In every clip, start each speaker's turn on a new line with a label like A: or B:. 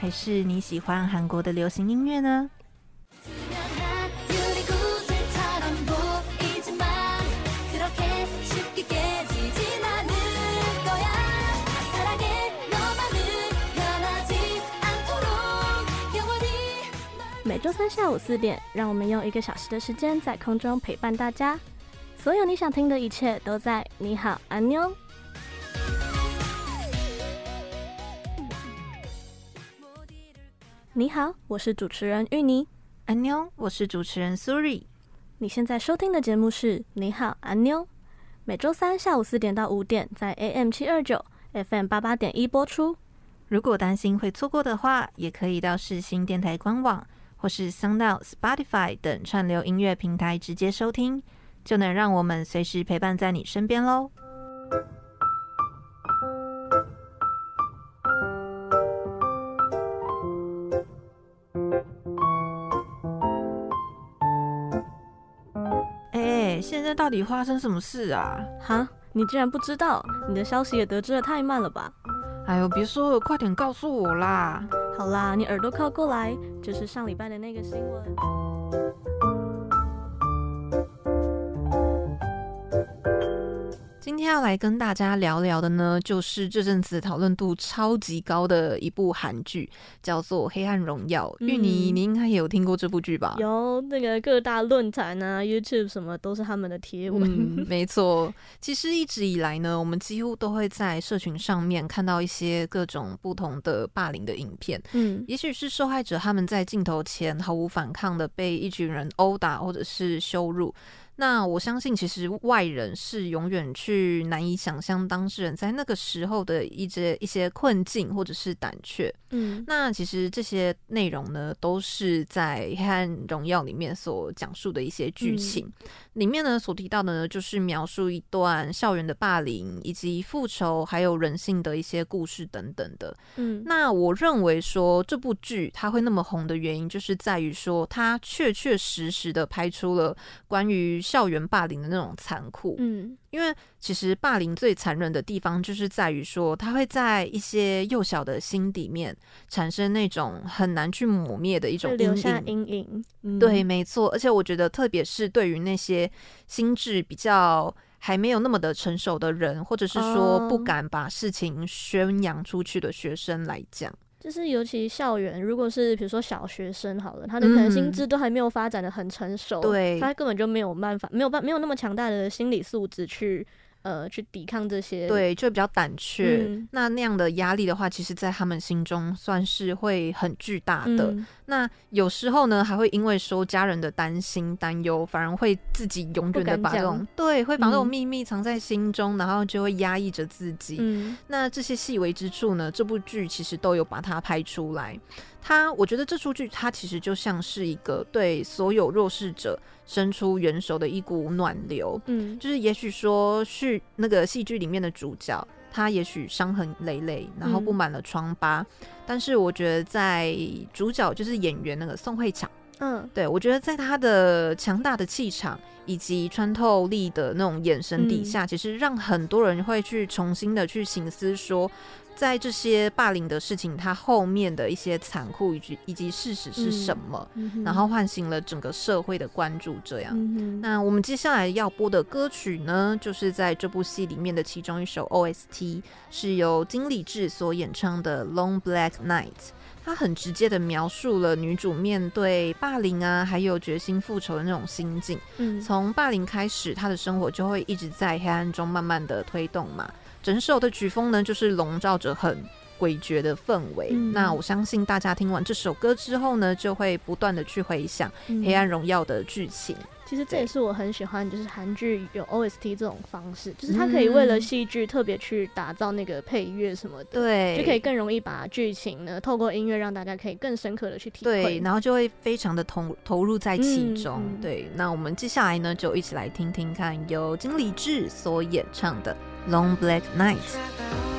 A: 还是你喜欢韩国的流行音乐呢？
B: 每周三下午四点，让我们用一个小时的时间在空中陪伴大家。所有你想听的一切都在你好，安妞。你好，我是主持人芋泥。
A: 安妞，我是主持人苏瑞。
B: 你现在收听的节目是你好，安妞。每周三下午四点到五点，在 AM 七二九 FM 八八点一播出。
A: 如果担心会错过的话，也可以到世新电台官网或是 SoundOut、Spotify 等串流音乐平台直接收听，就能让我们随时陪伴在你身边喽。现在到底发生什么事啊？
B: 哈，你竟然不知道？你的消息也得知的太慢了吧？
A: 哎呦，别说了，快点告诉我啦！
B: 好啦，你耳朵靠过来，就是上礼拜的那个新闻。
A: 今天要来跟大家聊聊的呢，就是这阵子讨论度超级高的一部韩剧，叫做《黑暗荣耀》。芋泥，你应该也有听过这部剧吧？
B: 有，那个各大论坛啊、YouTube 什么都是他们的贴文。
A: 嗯，没错。其实一直以来呢，我们几乎都会在社群上面看到一些各种不同的霸凌的影片。嗯，也许是受害者他们在镜头前毫无反抗的被一群人殴打或者是羞辱。那我相信，其实外人是永远去难以想象当事人在那个时候的一些一些困境或者是胆怯。嗯，那其实这些内容呢，都是在《黑暗荣耀》里面所讲述的一些剧情。嗯。里面呢，所提到的呢，就是描述一段校园的霸凌，以及复仇，还有人性的一些故事等等的。嗯，那我认为说这部剧它会那么红的原因，就是在于说它确确实实的拍出了关于校园霸凌的那种残酷。嗯。因为其实霸凌最残忍的地方，就是在于说，它会在一些幼小的心底面产生那种很难去抹灭的一种阴影。
B: 留下阴影。嗯。
A: 对，没错。而且我觉得，特别是对于那些心智比较还没有那么的成熟的人，或者是说不敢把事情宣扬出去的学生来讲。
B: 就是尤其校园，如果是比如说小学生好了，他的可能心智都还没有发展的很成熟，对、嗯，他根本就没有办法，没有办，没有那么强大的心理素质去。呃，去抵抗这些，
A: 对，就比较胆怯。嗯、那那样的压力的话，其实，在他们心中算是会很巨大的。嗯、那有时候呢，还会因为说家人的担心、担忧，反而会自己永远的把这种对，会把这种秘密藏在心中，嗯、然后就会压抑着自己。嗯、那这些细微之处呢，这部剧其实都有把它拍出来。它，我觉得这出剧，它其实就像是一个对所有弱势者伸出援手的一股暖流。嗯，就是也许说是那个戏剧里面的主角，他也许伤痕累累，然后布满了疮疤，嗯、但是我觉得在主角就是演员那个宋慧乔，嗯，对，我觉得在他的强大的气场以及穿透力的那种眼神底下，嗯、其实让很多人会去重新的去醒思说。在这些霸凌的事情，它后面的一些残酷以及以及事实是什么？然后唤醒了整个社会的关注。这样，嗯、那我们接下来要播的歌曲呢，就是在这部戏里面的其中一首 OST，是由金理智所演唱的《Long Black Night》。它很直接的描述了女主面对霸凌啊，还有决心复仇的那种心境。嗯，从霸凌开始，她的生活就会一直在黑暗中慢慢的推动嘛。整首的曲风呢，就是笼罩着很
C: 诡谲的氛围。嗯、那我相信大家听完这首歌之后呢，就会不断的去回想《黑暗荣耀》的剧情。
B: 其实这也是我很喜欢，就是韩剧有 OST 这种方式，就是它可以为了戏剧特别去打造那个配乐什么的，
C: 对，
B: 就可以更容易把剧情呢透过音乐让大家可以更深刻的去体会，
C: 对，然后就会非常的投投入在其中。嗯、对，那我们接下来呢就一起来听听看由金理智所演唱的《Long Black Night》。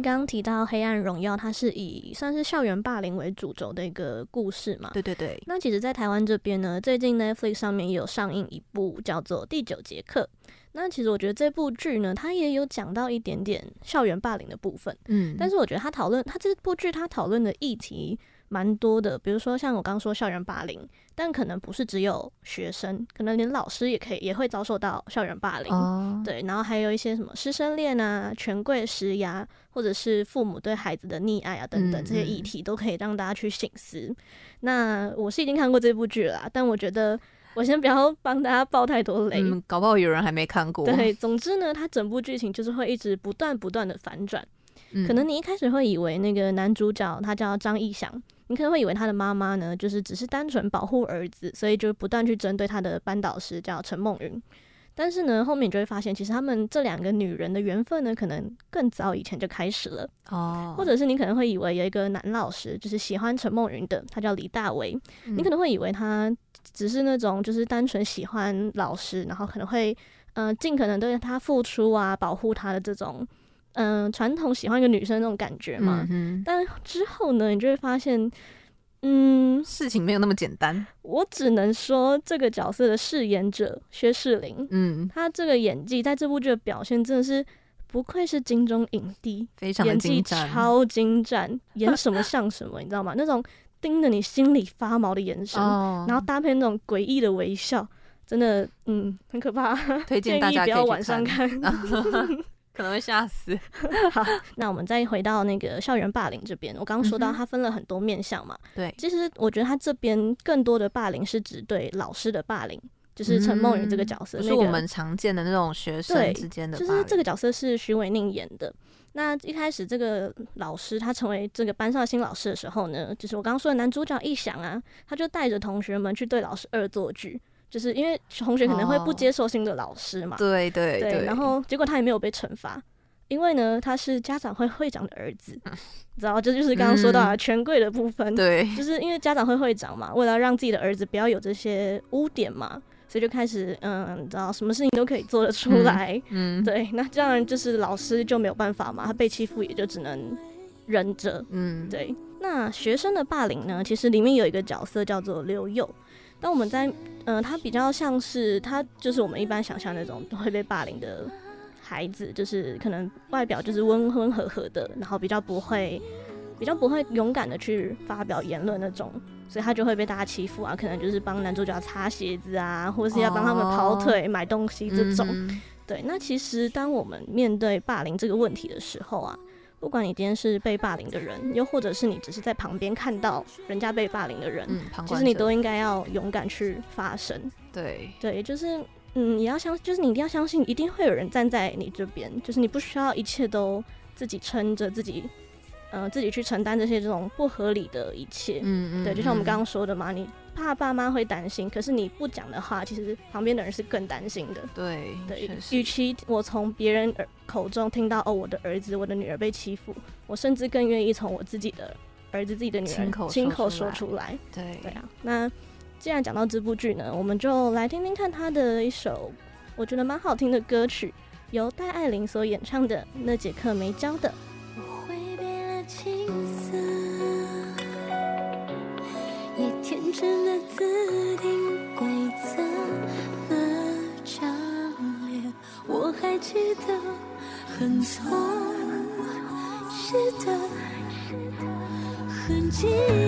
B: 刚刚提到《黑暗荣耀》，它是以算是校园霸凌为主轴的一个故事嘛？
C: 对对对。
B: 那其实，在台湾这边呢，最近 Netflix 上面也有上映一部叫做《第九节课》。那其实我觉得这部剧呢，它也有讲到一点点校园霸凌的部分。嗯。但是我觉得它讨论，它这部剧它讨论的议题蛮多的，比如说像我刚刚说校园霸凌。但可能不是只有学生，可能连老师也可以也会遭受到校园霸凌。Oh. 对，然后还有一些什么师生恋啊、权贵施压，或者是父母对孩子的溺爱啊等等，这些议题都可以让大家去醒思。嗯、那我是已经看过这部剧了啦，但我觉得我先不要帮大家爆太多雷，
C: 嗯，搞不好有人还没看过。
B: 对，总之呢，它整部剧情就是会一直不断不断的反转。嗯、可能你一开始会以为那个男主角他叫张逸翔。你可能会以为他的妈妈呢，就是只是单纯保护儿子，所以就不断去针对他的班导师叫陈梦云。但是呢，后面你就会发现，其实他们这两个女人的缘分呢，可能更早以前就开始了。哦，或者是你可能会以为有一个男老师就是喜欢陈梦云的，他叫李大为。嗯、你可能会以为他只是那种就是单纯喜欢老师，然后可能会嗯尽可能对他付出啊，保护他的这种。嗯，传统喜欢一个女生那种感觉嘛，嗯、但之后呢，你就会发现，嗯，
C: 事情没有那么简单。
B: 我只能说，这个角色的饰演者薛世林，嗯，他这个演技在这部剧的表现真的是不愧是金钟影帝，
C: 非常的，
B: 演技超精湛，演什么像什么，你知道吗？那种盯着你心里发毛的眼神，哦、然后搭配那种诡异的微笑，真的，嗯，很可怕。
C: 推荐大家不要
B: 晚上看。
C: 可能会吓死。
B: 好，那我们再回到那个校园霸凌这边。我刚刚说到，它分了很多面向嘛。对、嗯，其实我觉得他这边更多的霸凌是指对老师的霸凌，就是陈梦雨这个角色，嗯那个、
C: 是我们常见的那种学生之间的。
B: 就是这个角色是徐伟宁演的。那一开始这个老师他成为这个班上的新老师的时候呢，就是我刚刚说的男主角一想啊，他就带着同学们去对老师恶作剧。就是因为同学可能会不接受新的老师嘛，
A: 对对对，
B: 然后结果他也没有被惩罚，因为呢他是家长会会长的儿子，知道这就是刚刚说到的权贵的部分，
A: 对，
B: 就是因为家长会会长嘛，为了让自己的儿子不要有这些污点嘛，所以就开始嗯，知道什么事情都可以做得出来，嗯，对，那这样就是老师就没有办法嘛，他被欺负也就只能忍着，嗯，对。那学生的霸凌呢，其实里面有一个角色叫做刘佑。当我们在，嗯、呃，他比较像是他，就是我们一般想象那种会被霸凌的孩子，就是可能外表就是温温和和的，然后比较不会，比较不会勇敢的去发表言论那种，所以他就会被大家欺负啊，可能就是帮男主角擦鞋子啊，或者是要帮他们跑腿、oh, 买东西这种。嗯、对，那其实当我们面对霸凌这个问题的时候啊。不管你今天是被霸凌的人，又或者是你只是在旁边看到人家被霸凌的人，嗯，其实你都应该要勇敢去发声。
A: 对
B: 对，就是嗯，你要相，就是你一定要相信，一定会有人站在你这边，就是你不需要一切都自己撑着自己，嗯、呃，自己去承担这些这种不合理的一切。嗯嗯，对，就像我们刚刚说的嘛，你。怕爸妈会担心，可是你不讲的话，其实旁边的人是更担心的。
A: 对
B: 对，与其我从别人耳口中听到哦，我的儿子、我的女儿被欺负，我甚至更愿意从我自己的儿子、自己的女儿亲口亲口说出来。
A: 对
B: 对啊，那既然讲到这部剧呢，我们就来听听看他的一首我觉得蛮好听的歌曲，由戴爱玲所演唱的《那节课没教的》。
C: 青涩，也天真的自定规则那张脸，我还记得很错是的痕迹。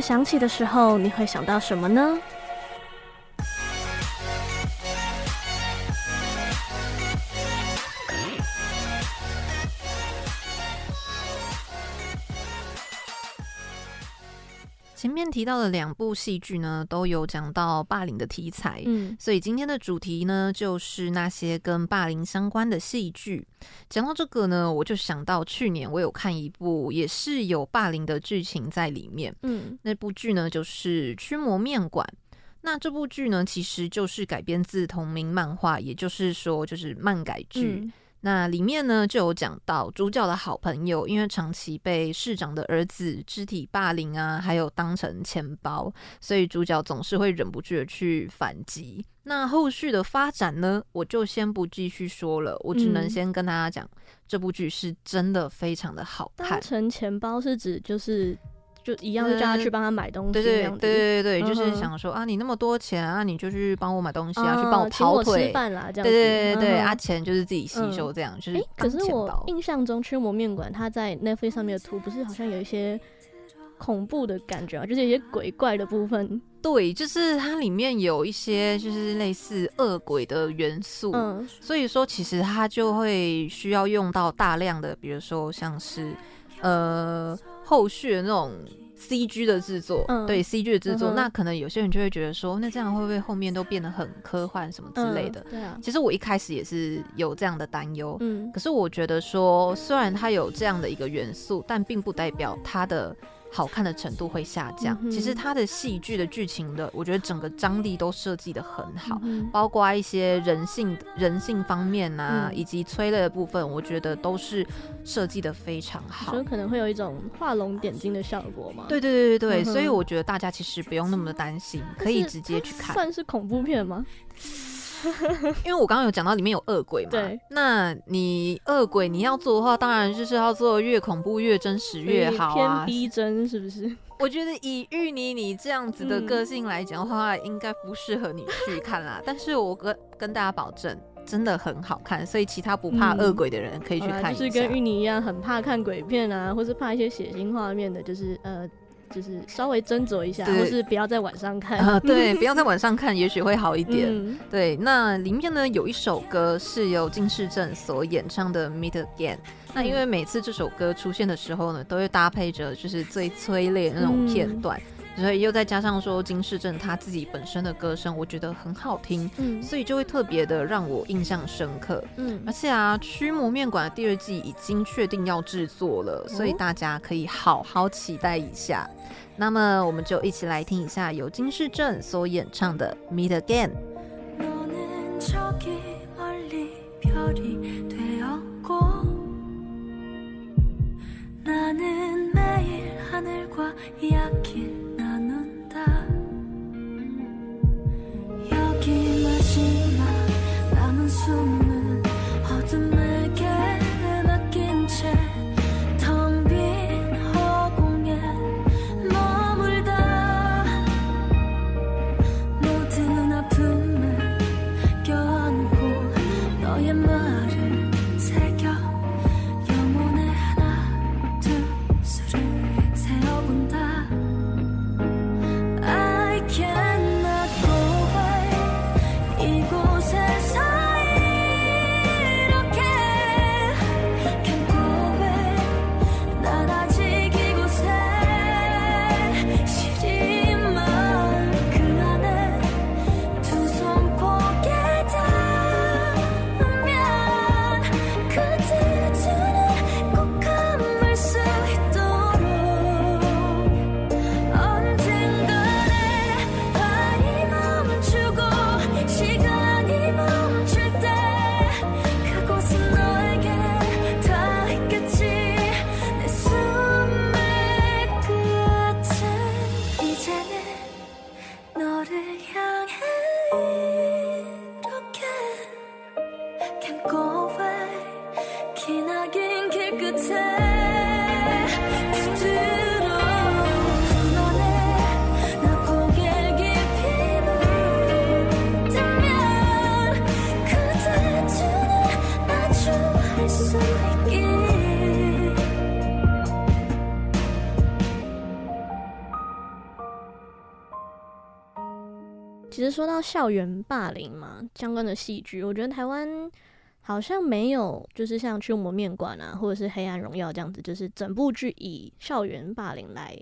B: 乐响起的时候，你会想到什么呢？
A: 提到的两部戏剧呢，都有讲到霸凌的题材，嗯，所以今天的主题呢，就是那些跟霸凌相关的戏剧。讲到这个呢，我就想到去年我有看一部，也是有霸凌的剧情在里面，嗯，那部剧呢就是《驱魔面馆》。那这部剧呢，其实就是改编自同名漫画，也就是说，就是漫改剧。嗯那里面呢，就有讲到主角的好朋友，因为长期被市长的儿子肢体霸凌啊，还有当成钱包，所以主角总是会忍不住的去反击。那后续的发展呢，我就先不继续说了，我只能先跟大家讲，嗯、这部剧是真的非常的好看。
C: 当成钱包是指就是。就一样，就叫他去帮他买东西。
A: 对对对对对，就是想说啊，你那么多钱啊，你就去帮我买东西啊，去帮我跑腿。
C: 吃饭啦，这样子。
A: 对对对对，啊，钱就是自己吸收，这样就是。哎，
C: 可是我印象中《驱魔面馆》它在 Netflix 上面的图，不是好像有一些恐怖的感觉啊，就是有些鬼怪的部分。
A: 对，就是它里面有一些就是类似恶鬼的元素，嗯，所以说其实它就会需要用到大量的，比如说像是呃。后续的那种 C G 的制作，嗯、对 C G 的制作，嗯、那可能有些人就会觉得说，那这样会不会后面都变得很科幻什么之类的？嗯、对啊，其实我一开始也是有这样的担忧，嗯，可是我觉得说，虽然它有这样的一个元素，但并不代表它的。好看的程度会下降。嗯、其实它的戏剧的剧情的，我觉得整个张力都设计得很好，嗯、包括一些人性人性方面啊，嗯、以及催泪的部分，我觉得都是设计的非常好。
C: 所以可能会有一种画龙点睛的效果嘛？
A: 对对对对对，嗯、所以我觉得大家其实不用那么的担心，可以直接去看。
C: 算是恐怖片吗？
A: 因为我刚刚有讲到里面有恶鬼嘛，对，那你恶鬼你要做的话，当然就是要做越恐怖越真实越好啊，
C: 偏逼真是不是？
A: 我觉得以芋泥你这样子的个性来讲的话，嗯、应该不适合你去看啦。但是我跟跟大家保证，真的很好看，所以其他不怕恶鬼的人可以去看一下。
C: 嗯、就是跟芋泥一样，很怕看鬼片啊，或是怕一些血腥画面的，就是呃。就是稍微斟酌一下，对或是不要在晚上看。
A: 呃、对，不要在晚上看，也许会好一点。嗯、对，那里面呢有一首歌是由金世正所演唱的《Meet Again》。那因为每次这首歌出现的时候呢，都会搭配着就是最催泪的那种片段。嗯所以又再加上说金世正他自己本身的歌声，我觉得很好听，嗯，所以就会特别的让我印象深刻，嗯，而且啊，《驱魔面馆》的第二季已经确定要制作了，所以大家可以好好期待一下。哦、那么我们就一起来听一下由金世正所演唱的《Meet Again》。
C: 其实说到校园霸凌嘛，相关的戏剧，我觉得台湾好像没有，就是像《驱魔面馆》啊，或者是《黑暗荣耀》这样子，就是整部剧以校园霸凌来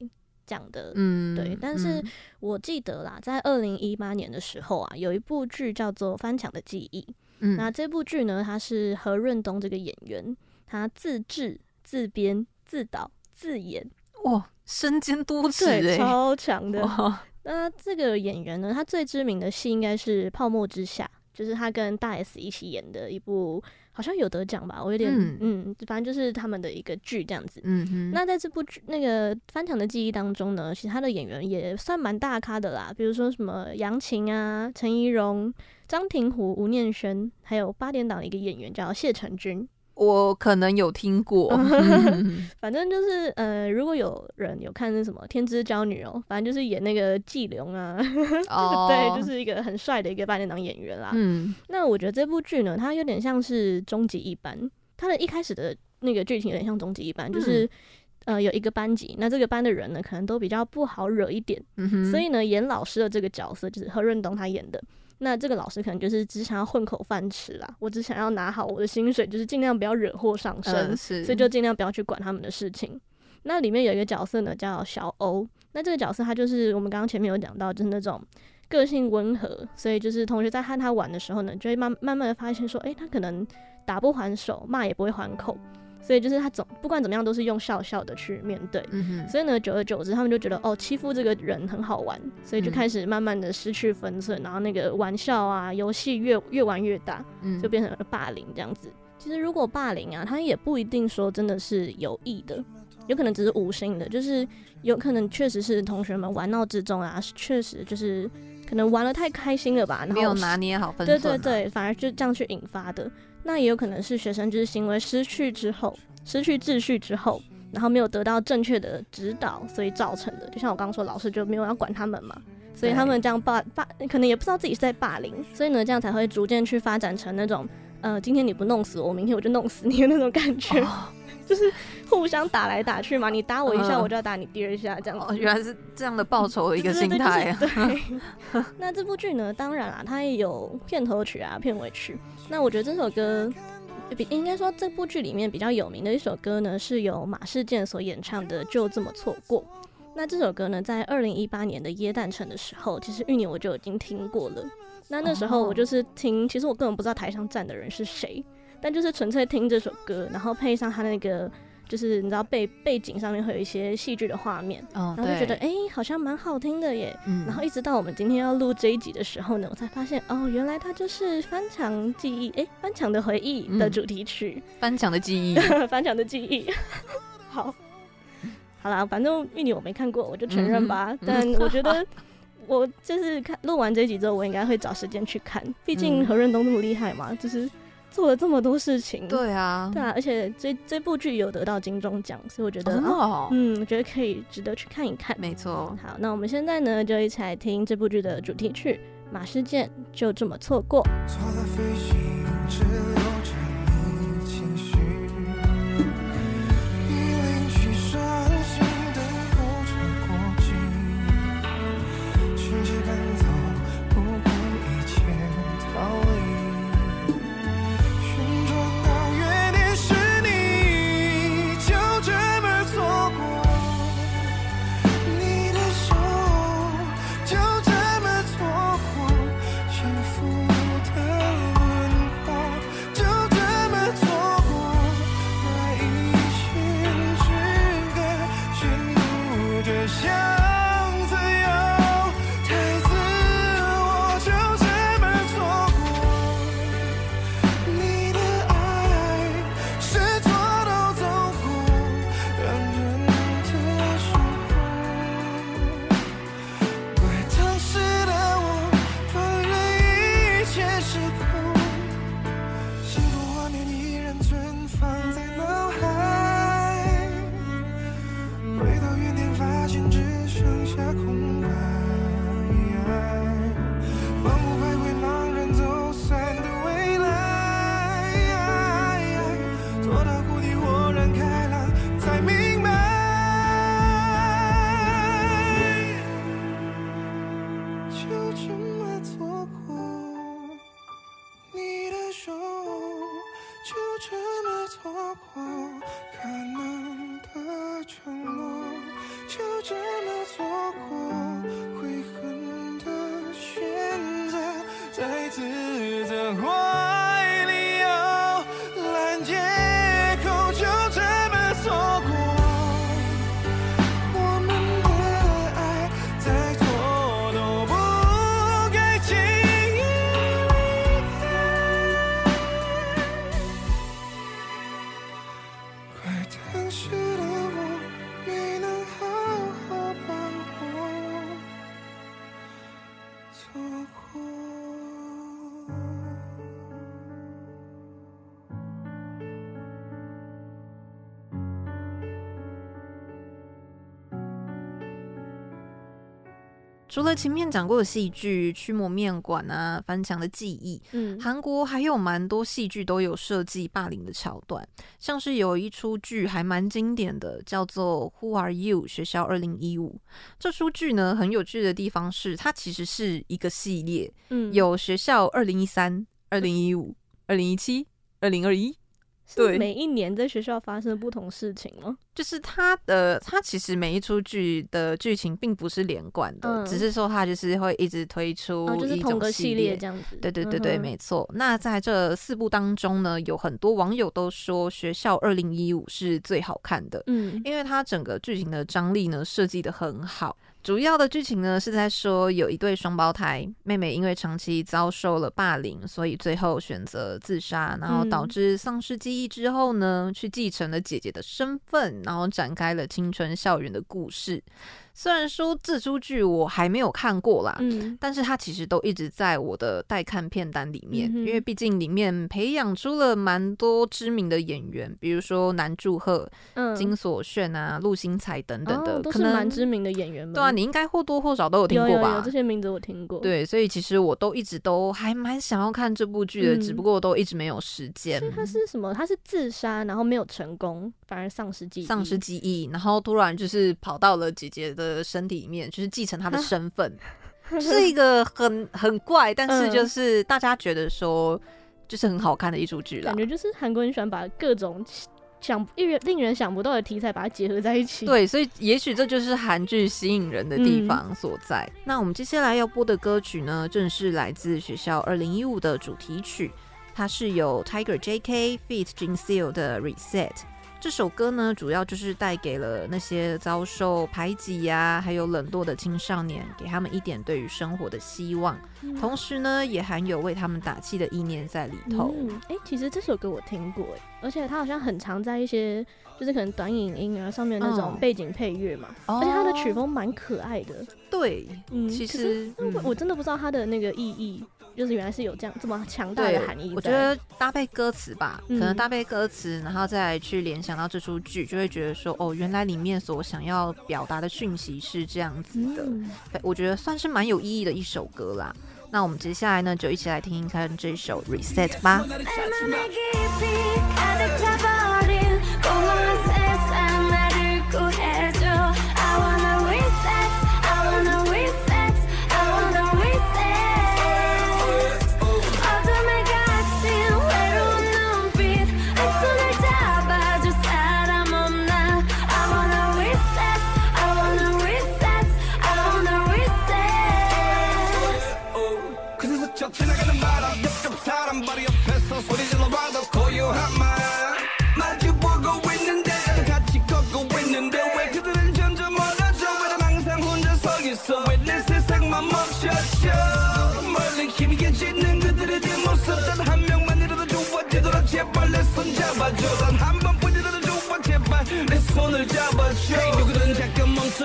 B: 讲的，嗯，对。但是我记得啦，
A: 嗯、
B: 在二零一八年的时候啊，有一部剧叫做《翻墙的记忆》。嗯，那这部剧呢，它是何润东这个演员，他自制、自编、自导、自演，
A: 哇，身兼多职、欸，
B: 对，超强的。哇那这个演员呢，他最知名的戏应该是《泡沫之夏》，就是他跟大 S 一起演的一部。好像有得奖吧，我有点嗯，嗯，反正就是他们的一个剧这样子。嗯哼。那在这部剧那个《翻墙的记忆》当中呢，其他的演员也算蛮大咖的啦，比如说什么杨琴啊、陈怡蓉、张庭湖、吴念轩，还有八点档的一个演员叫谢承君。
A: 我可能有听过
B: 反正就是呃，如果有人有看那什么《天之娇女》哦，反正就是演那个季龙啊，哦、对，就是一个很帅的一个八点档演员啦。嗯，那我觉得这部剧呢，它有点像是终极一班，它的一开始的那个剧情有点像终极一班，就是、嗯、呃有一个班级，那这个班的人呢，可能都比较不好惹一点，嗯、所以呢，演老师的这个角色就是何润东他演的。那这个老师可能就是只想要混口饭吃啦，我只想要拿好我的薪水，就是尽量不要惹祸上身，呃、所以就尽量不要去管他们的事情。那里面有一个角色呢，叫小欧。那这个角色他就是我们刚刚前面有讲到，就是那种个性温和，所以就是同学在和他玩的时候呢，就会慢慢慢的发现说，诶、欸，他可能打不还手，骂也不会还口。所以就是他总不管怎么样都是用笑笑的去面对，嗯、哼所以呢，久而久之，他们就觉得哦，欺负这个人很好玩，所以就开始慢慢的失去分寸，嗯、然后那个玩笑啊，游戏越越玩越大，就变成了霸凌这样子。嗯、其实如果霸凌啊，他也不一定说真的是有意的，有可能只是无心的，就是有可能确实是同学们玩闹之中啊，确实就是可能玩的太开心了吧，然后
A: 没有拿捏好分寸，
B: 对对对，反而就这样去引发的。那也有可能是学生就是行为失去之后，失去秩序之后，然后没有得到正确的指导，所以造成的。就像我刚刚说，老师就没有要管他们嘛，所以他们这样霸霸，可能也不知道自己是在霸凌，所以呢，这样才会逐渐去发展成那种，呃，今天你不弄死我，明天我就弄死你的那种感觉，哦、就是互相打来打去嘛，你打我一下，我就要打你第二下，这样子。
A: 哦，原来是这样的报仇的一个心态啊。
B: 对。那这部剧呢，当然啦，它也有片头曲啊、片尾曲。那我觉得这首歌，比应该说这部剧里面比较有名的一首歌呢，是由马世健所演唱的《就这么错过》。那这首歌呢，在二零一八年的耶诞城的时候，其实玉年我就已经听过了。那那时候我就是听，其实我根本不知道台上站的人是谁，但就是纯粹听这首歌，然后配上他那个。就是你知道背背景上面会有一些戏剧的画面，哦、然后就觉得哎、欸，好像蛮好听的耶。嗯、然后一直到我们今天要录这一集的时候呢，我才发现哦，原来它就是翻墙记忆，哎、欸，翻墙的回忆的主题曲，
A: 嗯、翻墙的记忆，
B: 翻墙的记忆。好，好啦，反正玉女我没看过，我就承认吧。嗯、但我觉得我就是看录完这一集之后，我应该会找时间去看，毕竟何润东那么厉害嘛，就是。做了这么多事情，
A: 对啊，
B: 对啊，而且这这部剧有得到金钟奖，所以我觉得，哦、嗯，我觉得可以值得去看一看。
A: 没错，
B: 好，那我们现在呢，就一起来听这部剧的主题曲《马世健就这么
D: 错过》。是。
A: 除了前面讲过的戏剧《驱魔面馆》啊，《翻墙的记忆》，嗯，韩国还有蛮多戏剧都有设计霸凌的桥段，像是有一出剧还蛮经典的，叫做《Who Are You》学校二零一五。这出剧呢，很有趣的地方是，它其实是一个系列，嗯，有学校二零一三、二零一五、二零一七、二零二一。
B: 对，每一年在学校发生不同事情吗？
A: 就是他的，他其实每一出剧的剧情并不是连贯的，嗯、只是说他就是会一直推出一种系列，哦就是、同个系列这样子。对对对对，嗯、没错。那在这四部当中呢，有很多网友都说《学校二零一五》是最好看的，嗯，因为它整个剧情的张力呢设计的很好。主要的剧情呢是在说，有一对双胞胎妹妹，因为长期遭受了霸凌，所以最后选择自杀，然后导致丧失记忆之后呢，去继承了姐姐的身份，然后展开了青春校园的故事。虽然说这出剧我还没有看过啦，嗯，但是它其实都一直在我的待看片单里面，嗯、因为毕竟里面培养出了蛮多知名的演员，比如说南柱赫、嗯、金所炫啊、陆星材等等的，哦、都是蛮
B: 知名的演员们。
A: 对啊，你应该或多或少都有听过吧？有，有，有
B: 这些名字我听过。
A: 对，所以其实我都一直都还蛮想要看这部剧的，嗯、只不过都一直没有时间。
B: 他是什么？他是自杀，然后没有成功，反而丧失记忆，
A: 丧失记忆，然后突然就是跑到了姐姐的。的身体里面就是继承他的身份，啊、是一个很很怪，但是就是大家觉得说就是很好看的一出剧了。
B: 感觉就是韩国人喜欢把各种想令人令人想不到的题材把它结合在一起。
A: 对，所以也许这就是韩剧吸引人的地方所在。嗯、那我们接下来要播的歌曲呢，正是来自学校二零一五的主题曲，它是由 Tiger JK feat. Jin Seal 的 Reset。这首歌呢，主要就是带给了那些遭受排挤呀、啊，还有冷落的青少年，给他们一点对于生活的希望，嗯、同时呢，也含有为他们打气的意念在里头。
B: 嗯，哎，其实这首歌我听过，哎，而且它好像很常在一些就是可能短影音啊上面那种背景配乐嘛，哦、而且它的曲风蛮可爱的。
A: 对，嗯，其实
B: 我我真的不知道它的那个意义。就是原来是有这样这么强大的含义。
A: 我觉得搭配歌词吧，嗯、可能搭配歌词，然后再去联想到这出剧，就会觉得说，哦，原来里面所想要表达的讯息是这样子的。嗯、我觉得算是蛮有意义的一首歌啦。那我们接下来呢，就一起来听一看这首 Reset 吧。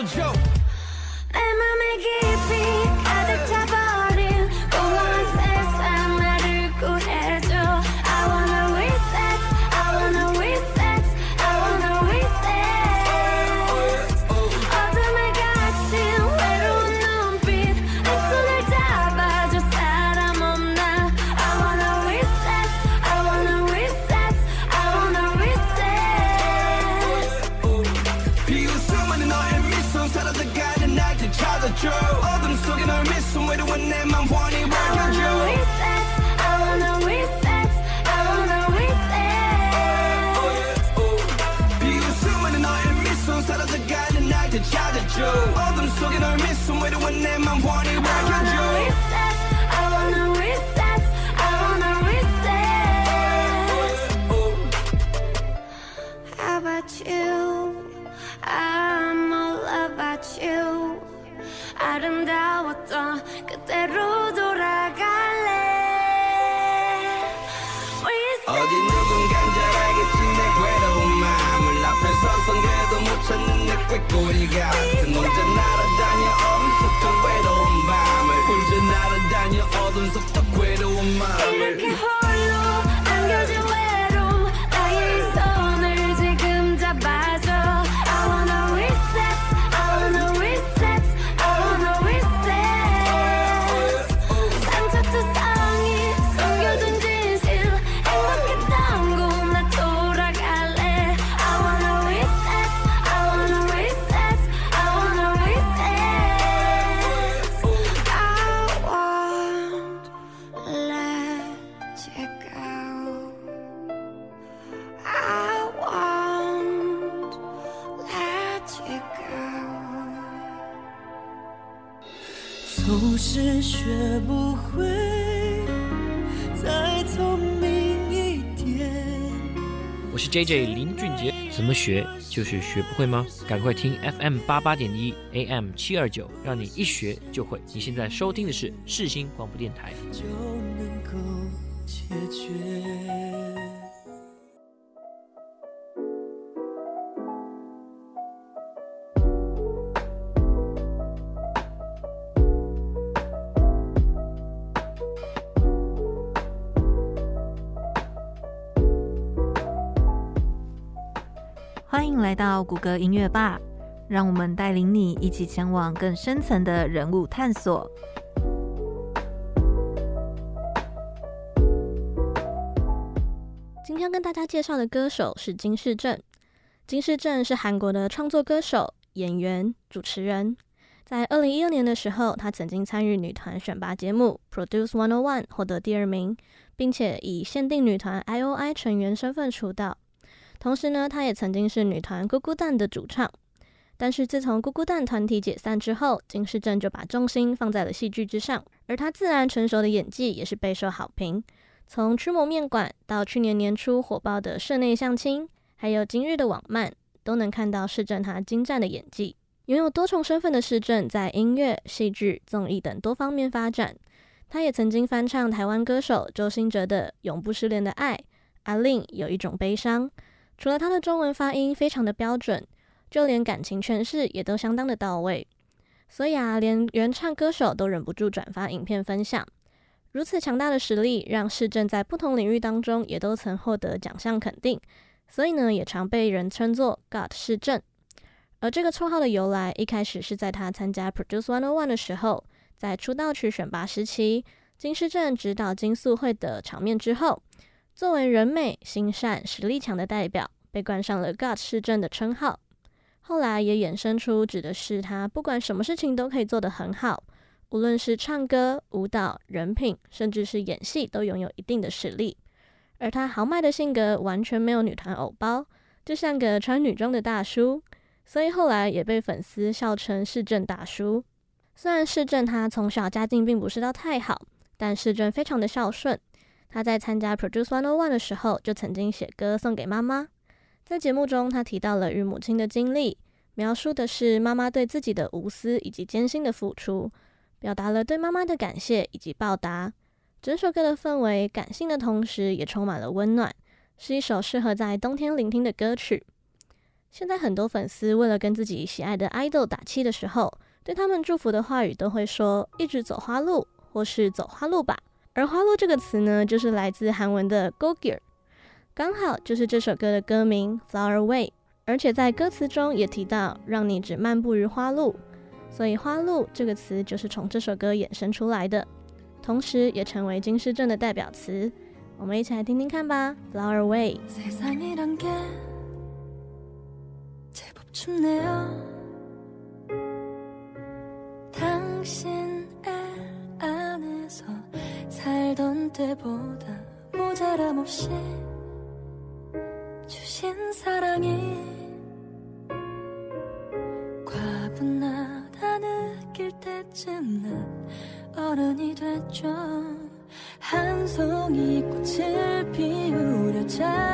C: joke. And I
E: 总是学不会再聪明一点。
F: 我是 JJ 林俊杰，怎么学就是学不会吗？赶快听 FM 八八点一 AM 七二九，让你一学就会。你现在收听的是世新广播电台。
E: 就能够解
A: 决。到谷歌音乐吧，让我们带领你一起前往更深层的人物探索。
B: 今天跟大家介绍的歌手是金世正。金世正是韩国的创作歌手、演员、主持人。在二零一二年的时候，他曾经参与女团选拔节目《Produce One O One》，获得第二名，并且以限定女团 I.O.I 成员身份出道。同时呢，他也曾经是女团咕咕蛋的主唱。但是自从咕咕蛋团体解散之后，金世正就把重心放在了戏剧之上，而他自然成熟的演技也是备受好评。从《驱魔面馆》到去年年初火爆的《社内相亲》，还有今日的网漫，都能看到世正他精湛的演技。拥有多重身份的世正，在音乐、戏剧、综艺等多方面发展。他也曾经翻唱台湾歌手周兴哲的《永不失联的爱》，阿令有一种悲伤。除了他的中文发音非常的标准，就连感情诠释也都相当的到位，所以啊，连原唱歌手都忍不住转发影片分享。如此强大的实力，让世正在不同领域当中也都曾获得奖项肯定，所以呢，也常被人称作 “God 世正”。而这个绰号的由来，一开始是在他参加 Produce One O One 的时候，在出道曲选拔时期，金世正指导金素慧的场面之后。作为人美心善、实力强的代表，被冠上了 “God 世正”的称号。后来也衍生出指的是他不管什么事情都可以做得很好，无论是唱歌、舞蹈、人品，甚至是演戏，都拥有一定的实力。而他豪迈的性格完全没有女团偶包，就像个穿女装的大叔，所以后来也被粉丝笑称“市政大叔”。虽然市政他从小家境并不是到太好，但市政非常的孝顺。他在参加 Produce One O One 的时候，就曾经写歌送给妈妈。在节目中，他提到了与母亲的经历，描述的是妈妈对自己的无私以及艰辛的付出，表达了对妈妈的感谢以及报答。整首歌的氛围感性的同时，也充满了温暖，是一首适合在冬天聆听的歌曲。现在很多粉丝为了跟自己喜爱的 idol 打气的时候，对他们祝福的话语都会说“一直走花路”或是“走花路吧”。而花路这个词呢，就是来自韩文的 go girl，刚好就是这首歌的歌名《Flower Way》，而且在歌词中也提到“让你只漫步于花路”，所以“花路”这个词就是从这首歌衍生出来的，同时也成为金狮镇的代表词。我们一起来听听看吧，《Flower Way》。
G: 살던 때보다 모자람 없이 주신 사랑이 과분하다 느낄 때쯤 난 어른이 됐죠. 한 송이 꽃을 피우려
C: 자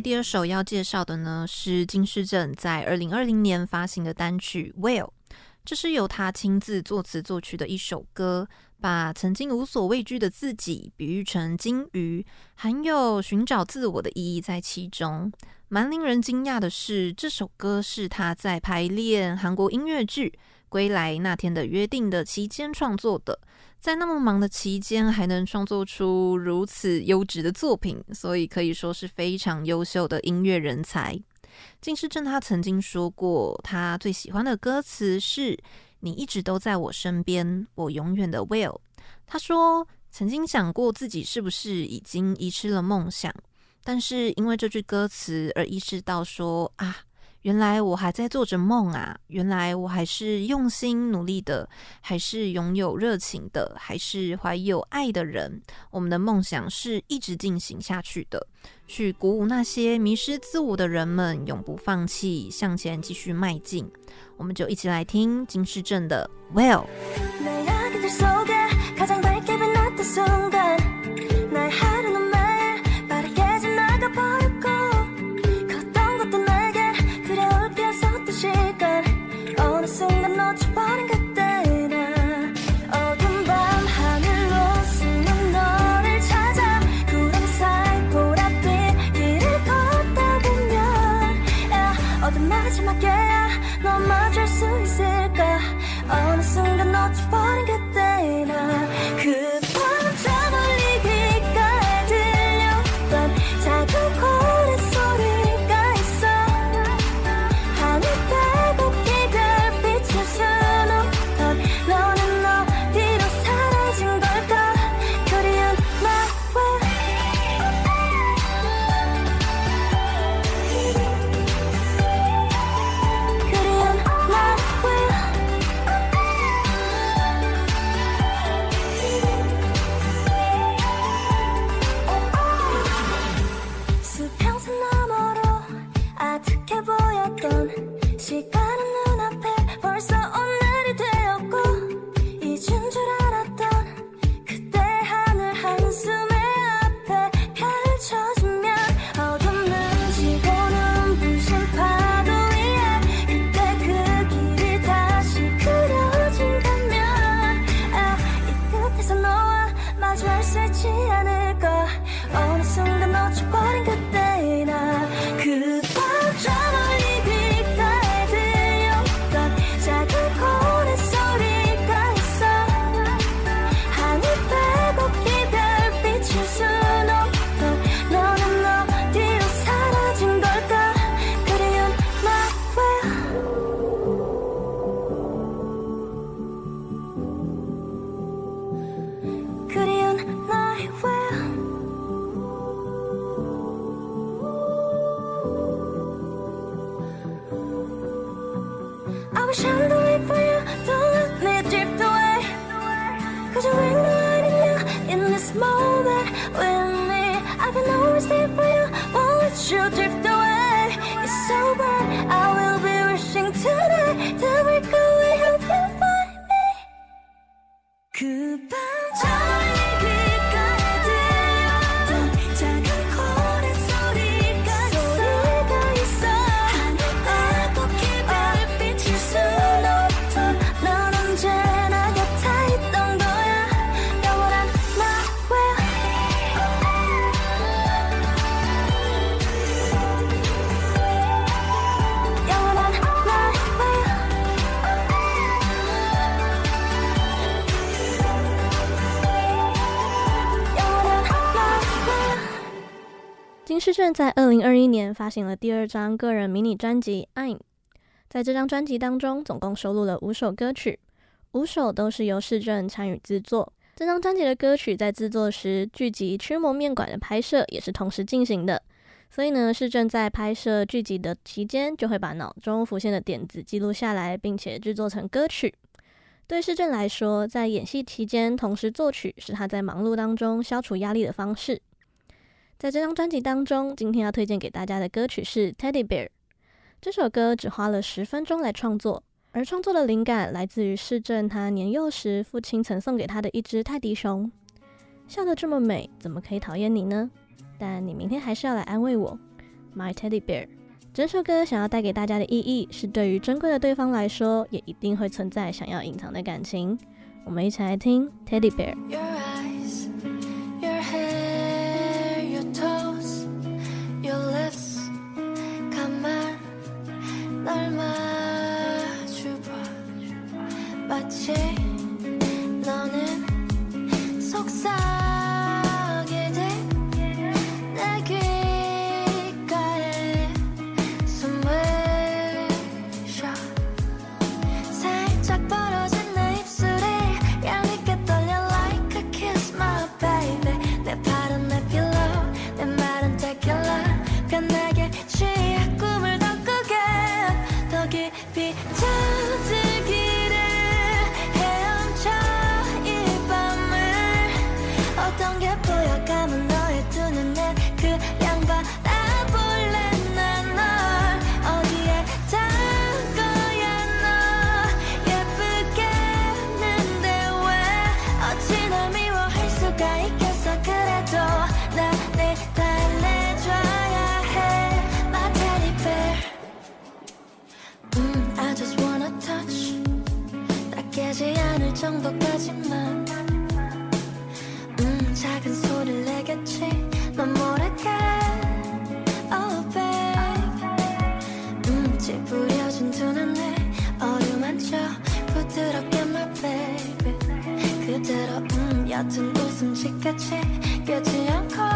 C: 第二首要介绍的呢，是金世正在二零二零年发行的单曲《Well》，这是由他亲自作词作曲的一首歌，把曾经无所畏惧的自己比喻成鲸鱼，含有寻找自我的意义在其中。蛮令人惊讶的是，这首歌是他在排练韩国音乐剧《归来那天的约定》的期间创作的。在那么忙的期间，还能创作出如此优质的作品，所以可以说是非常优秀的音乐人才。金世正他曾经说过，他最喜欢的歌词是“你一直都在我身边，我永远的 Will”。他说曾经想过自己是不是已经遗失了梦想，但是因为这句歌词而意识到说啊。原来我还在做着梦啊！原来我还是用心努力的，还是拥有热情的，还是怀有爱的人。我们的梦想是一直进行下去的，去鼓舞那些迷失自我的人们，永不放弃，向前继续迈进。我们就一起来听金世正的《Well》。在二零二一年发行了第二张个人迷你专辑《I'm》。在这张专辑当中，总共收录了五首歌曲，五首都是由世正参与制作。这张专辑的歌曲在制作时，剧集《驱魔面馆》的拍摄也是同时进行的。所以呢，世正在拍摄剧集的期间，就会把脑中浮现的点子记录下来，并且制作成歌曲。对世正来说，在演戏期间同时作曲，是他在忙碌当中消除压力的方式。在这张专辑当中，今天要推荐给大家的歌曲是《Teddy Bear》。这首歌只花了十分钟来创作，而创作的灵感来自于市政他年幼时父亲曾送给他的一只泰迪熊。笑得这么美，怎么可以讨厌你呢？但你明天还是要来安慰我，My Teddy Bear。整首歌想要带给大家的意义是，对于珍贵的对方来说，也一定会存在想要隐藏的感情。我们一起来听《Teddy Bear》。 날 마주봐.
H: 마치 너는 속삭 아직까지 깨지 않고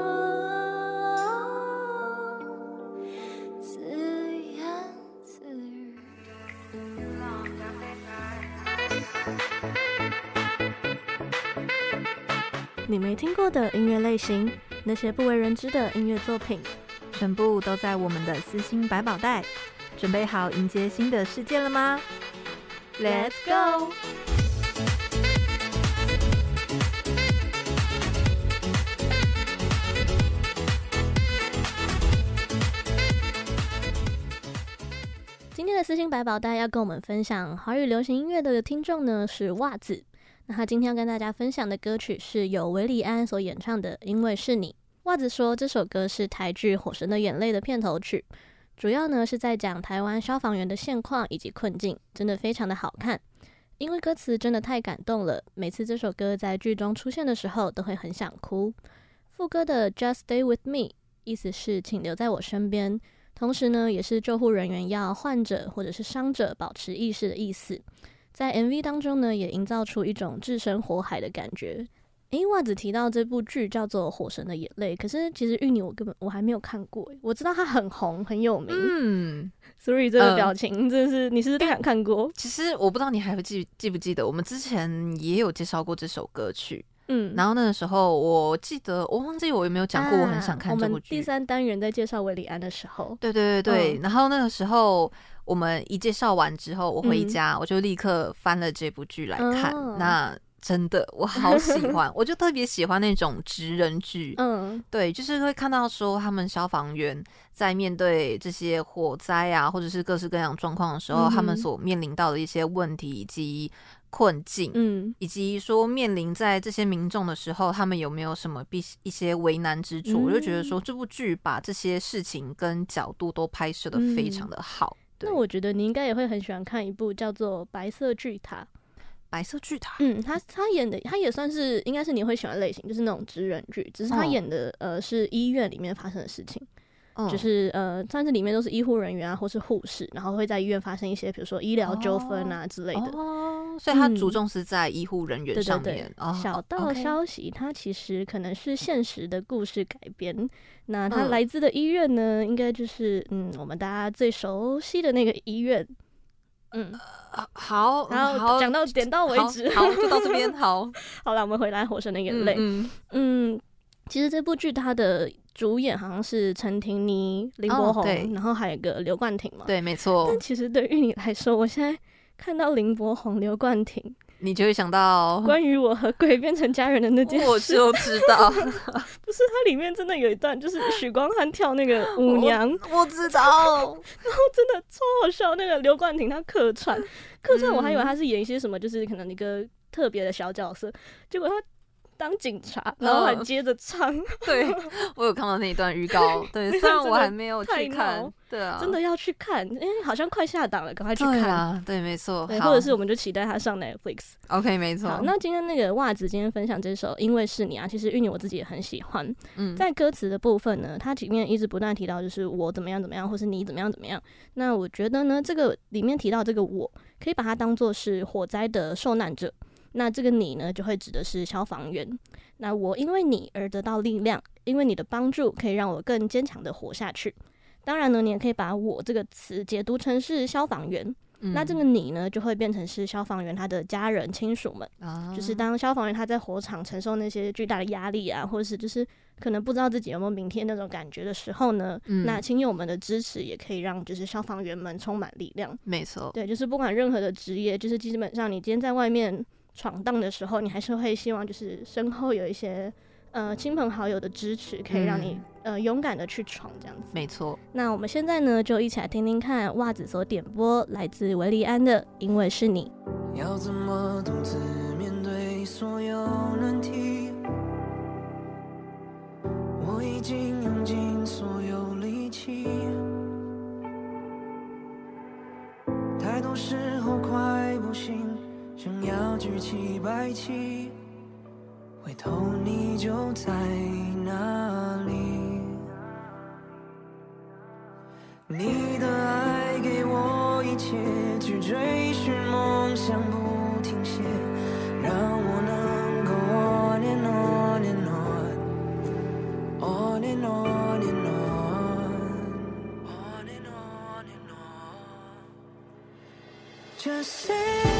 B: 你没听过的音乐类型，那些不为人知的音乐作品，
A: 全部都在我们的私心百宝袋。准备好迎接新的世界了吗？Let's go！
B: 今天的私心百宝袋要跟我们分享华语流行音乐的听众呢，是袜子。那他今天要跟大家分享的歌曲是由韦礼安所演唱的《因为是你》。袜子说这首歌是台剧《火神的眼泪》的片头曲，主要呢是在讲台湾消防员的现况以及困境，真的非常的好看。因为歌词真的太感动了，每次这首歌在剧中出现的时候都会很想哭。副歌的 Just Stay With Me 意思是请留在我身边，同时呢也是救护人员要患者或者是伤者保持意识的意思。在 MV 当中呢，也营造出一种置身火海的感觉。诶，袜子提到这部剧叫做《火神的眼泪》，可是其实芋泥我根本我还没有看过。我知道它很红很有名，嗯，所以这个表情真的是、呃、你是不是看看过？
A: 其实我不知道你还会记记不记得，我们之前也有介绍过这首歌曲，嗯，然后那个时候我记得我忘记我有没有讲过，我很想看这部剧。
B: 啊、第三单元在介绍韦礼安的时候，
A: 对对对对，嗯、然后那个时候。我们一介绍完之后，我回家我就立刻翻了这部剧来看。嗯、那真的我好喜欢，我就特别喜欢那种职人剧。嗯，对，就是会看到说他们消防员在面对这些火灾啊，或者是各式各样状况的时候，嗯、他们所面临到的一些问题以及困境，嗯，以及说面临在这些民众的时候，他们有没有什么必一些为难之处？嗯、我就觉得说这部剧把这些事情跟角度都拍摄的非常的好。嗯
B: 那我觉得你应该也会很喜欢看一部叫做《白色巨塔》。
A: 白色巨塔，
B: 嗯，他他演的他也算是应该是你会喜欢的类型，就是那种职人剧，只是他演的、哦、呃是医院里面发生的事情。就是呃，但是里面都是医护人员啊，或是护士，然后会在医院发生一些，比如说医疗纠纷啊之类的。
A: 哦，所以它着重是在医护人员上面。
B: 对对对。小道消息，它其实可能是现实的故事改编。那它来自的医院呢，应该就是嗯，我们大家最熟悉的那个医院。嗯，
A: 好，
B: 然后讲到点到为止，
A: 好，就到这边。好，
B: 好了，我们回来《火神的眼泪》。嗯嗯，其实这部剧它的。主演好像是陈婷妮、林柏宏，然后还有一个刘冠廷嘛。
A: 对，没错。
B: 但其实对于你来说，我现在看到林柏宏、刘冠廷，
A: 你就会想到
B: 关于我和鬼变成家人的那件事。
A: 我就知道，不
B: 是它里面真的有一段，就是许光汉跳那个舞娘，
A: 我，我知道。然
B: 后真的超好笑，那个刘冠廷他客串，客串我还以为他是演一些什么，就是可能一个特别的小角色，结果他。当警察，然后还接着唱。嗯、
A: 对，我有看到那一段预告。对，虽然我还没有去看。对啊，
B: 真的要去看，因为好像快下档了，赶快去看。
A: 对啊，对，没错。
B: 对，或者是我们就期待他上 Netflix。
A: OK，没错。
B: 那今天那个袜子今天分享这首《因为是你》啊，其实芋泥我自己也很喜欢。嗯，在歌词的部分呢，它里面一直不断提到就是我怎么样怎么样，或是你怎么样怎么样。那我觉得呢，这个里面提到这个我，可以把它当做是火灾的受难者。那这个你呢，就会指的是消防员。那我因为你而得到力量，因为你的帮助可以让我更坚强的活下去。当然呢，你也可以把我这个词解读成是消防员。嗯、那这个你呢，就会变成是消防员他的家人亲属们。啊、就是当消防员他在火场承受那些巨大的压力啊，或者是就是可能不知道自己有没有明天那种感觉的时候呢，嗯、那亲友们的支持也可以让就是消防员们充满力量。
A: 没错，
B: 对，就是不管任何的职业，就是基本上你今天在外面。闯荡的时候，你还是会希望就是身后有一些呃亲朋好友的支持，可以让你、嗯、呃勇敢的去闯这样子。
A: 没错。
B: 那我们现在呢，就一起来听听看袜子所点播来自维利安的《因为是你》。
C: 要怎么独自面对所有难题？我已经用尽所有力气，太多时候快不。
E: 想要举起白旗，回头你就在哪里？你的爱给我一切，去追寻梦想不停歇，让我能够 on and on and on，on and on and on，on and on and on，just say。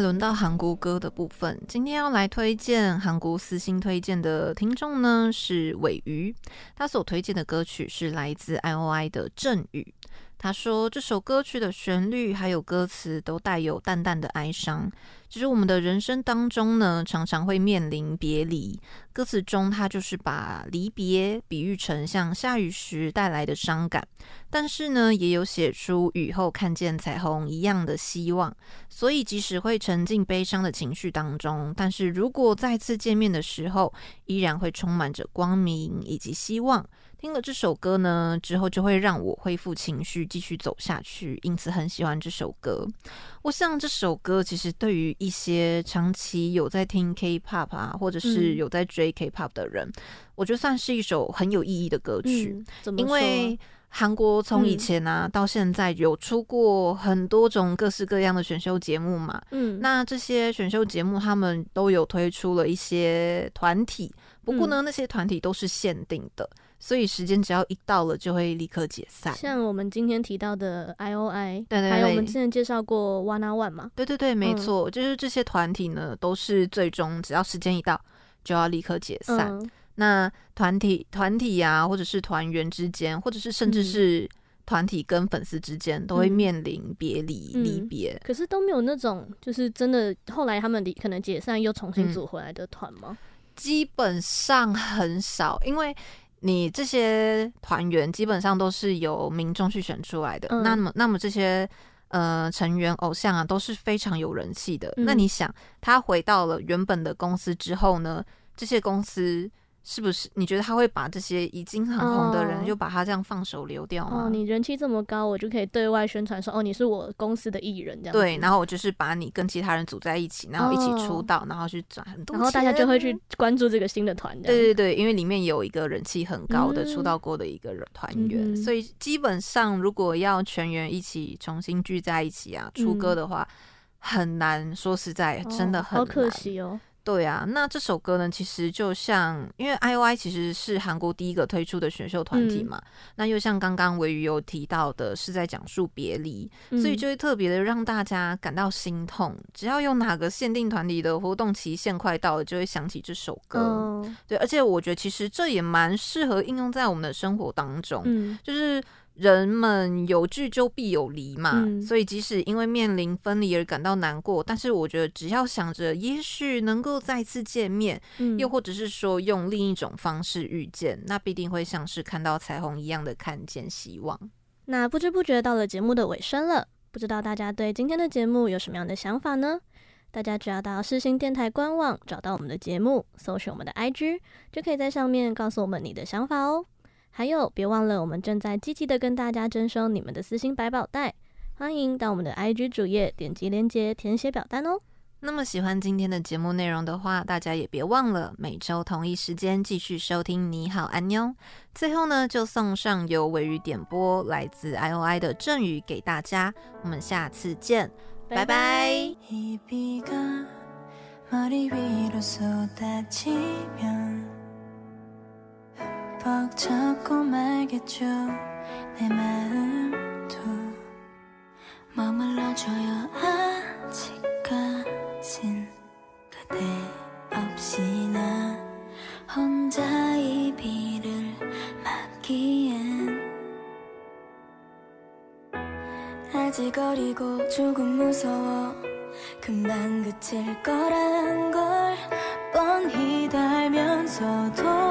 A: 轮到韩国歌的部分，今天要来推荐韩国私心推荐的听众呢是尾鱼，他所推荐的歌曲是来自 I.O.I 的《阵雨》。他说这首歌曲的旋律还有歌词都带有淡淡的哀伤。其实我们的人生当中呢，常常会面临别离。歌词中他就是把离别比喻成像下雨时带来的伤感，但是呢，也有写出雨后看见彩虹一样的希望。所以即使会沉浸悲伤的情绪当中，但是如果再次见面的时候，依然会充满着光明以及希望。听了这首歌呢之后，就会让我恢复情绪，继续走下去。因此很喜欢这首歌。我想这首歌其实对于一些长期有在听 K-pop 啊，或者是有在追 K-pop 的人，嗯、我觉得算是一首很有意义的歌曲。因为韩国从以前啊、嗯、到现在有出过很多种各式各样的选秀节目嘛。嗯，那这些选秀节目他们都有推出了一些团体，不过呢，嗯、那些团体都是限定的。所以时间只要一到了，就会立刻解散。
B: 像我们今天提到的 I.O.I，
A: 对，对对，
B: 还有我们之前介绍过 One On One 嘛，
A: 对对对，没错，嗯、就是这些团体呢，都是最终只要时间一到，就要立刻解散。嗯、那团体团体呀、啊，或者是团员之间，或者是甚至是团体跟粉丝之间，嗯、都会面临别离离别。
B: 可是都没有那种，就是真的后来他们离可能解散又重新组回来的团吗、嗯？
A: 基本上很少，因为。你这些团员基本上都是由民众去选出来的，嗯、那么那么这些呃成员偶像啊都是非常有人气的。嗯、那你想，他回到了原本的公司之后呢？这些公司是不是？你觉得他会把这些已经很红的人，就把他这样放手流掉吗？
B: 哦，你人气这么高，我就可以对外宣传说，哦，你是我公司的艺人这样。
A: 对，然后我就是把你跟其他人组在一起，然后一起出道，哦、然后去赚很多钱，
B: 然后大家就会去关注这个新的团。
A: 对对对，因为里面有一个人气很高的出道过的一个人团员，嗯、所以基本上如果要全员一起重新聚在一起啊，出歌的话、嗯、很难。说实在，真的很难。
B: 哦、好可惜哦。
A: 对啊，那这首歌呢，其实就像，因为 IOI 其实是韩国第一个推出的选秀团体嘛，嗯、那又像刚刚鮪鱼有提到的，是在讲述别离，嗯、所以就会特别的让大家感到心痛。只要有哪个限定团体的活动期限快到了，就会想起这首歌。哦、对，而且我觉得其实这也蛮适合应用在我们的生活当中，嗯、就是。人们有聚就必有离嘛，嗯、所以即使因为面临分离而感到难过，但是我觉得只要想着也许能够再次见面，嗯、又或者是说用另一种方式遇见，那必定会像是看到彩虹一样的看见希望。
B: 那不知不觉到了节目的尾声了，不知道大家对今天的节目有什么样的想法呢？大家只要到世新电台官网找到我们的节目，搜寻我们的 IG，就可以在上面告诉我们你的想法哦。还有，别忘了，我们正在积极的跟大家征收你们的私心百宝袋，欢迎到我们的 IG 主页点击链接填写表单哦。
A: 那么喜欢今天的节目内容的话，大家也别忘了每周同一时间继续收听《你好，安妞》。最后呢，就送上由鮪鱼点播来自 IOI 的赠语给大家。我们下次见，拜拜。 벅차고 말겠죠 내 마음도 머물러줘요 아직까진 그대 없이 나 혼자 이 비를맞기엔 아직 어리고 조금 무서워 금방 그칠 거란 걸 뻔히 달면서도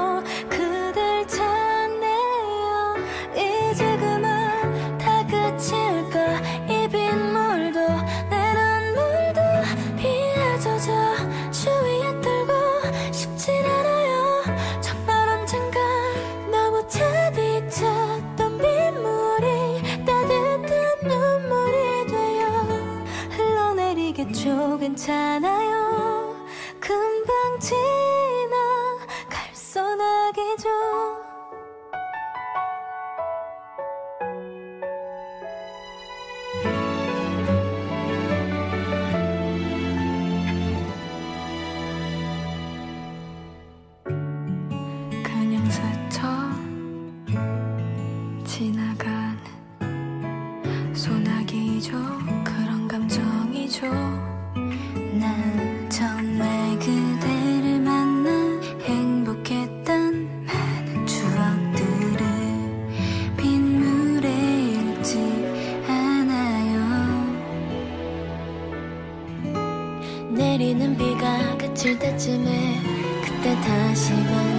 A: 때쯤에 그때 다시 만